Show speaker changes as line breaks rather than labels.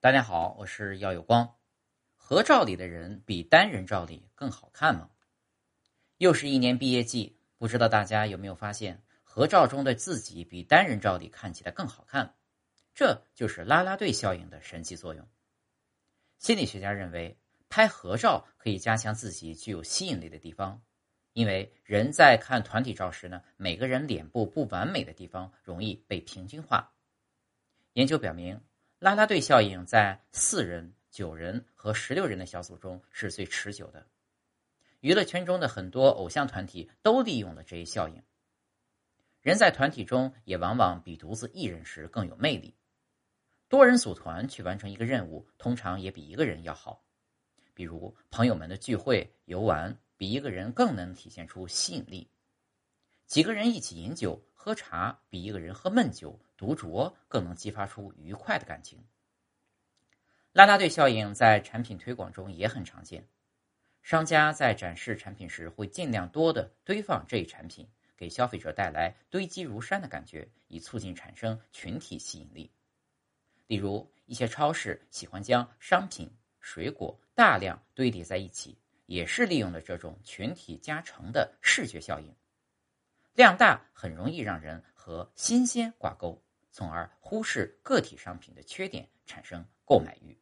大家好，我是耀有光。合照里的人比单人照里更好看吗？又是一年毕业季，不知道大家有没有发现，合照中的自己比单人照里看起来更好看？这就是啦啦队效应的神奇作用。心理学家认为，拍合照可以加强自己具有吸引力的地方，因为人在看团体照时呢，每个人脸部不完美的地方容易被平均化。研究表明。拉拉队效应在四人、九人和十六人的小组中是最持久的。娱乐圈中的很多偶像团体都利用了这一效应。人在团体中也往往比独自一人时更有魅力。多人组团去完成一个任务，通常也比一个人要好。比如朋友们的聚会、游玩，比一个人更能体现出吸引力。几个人一起饮酒。喝茶比一个人喝闷酒、独酌更能激发出愉快的感情。拉拉队效应在产品推广中也很常见，商家在展示产品时会尽量多的堆放这一产品，给消费者带来堆积如山的感觉，以促进产生群体吸引力。例如，一些超市喜欢将商品、水果大量堆叠在一起，也是利用了这种群体加成的视觉效应。量大很容易让人和新鲜挂钩，从而忽视个体商品的缺点，产生购买欲。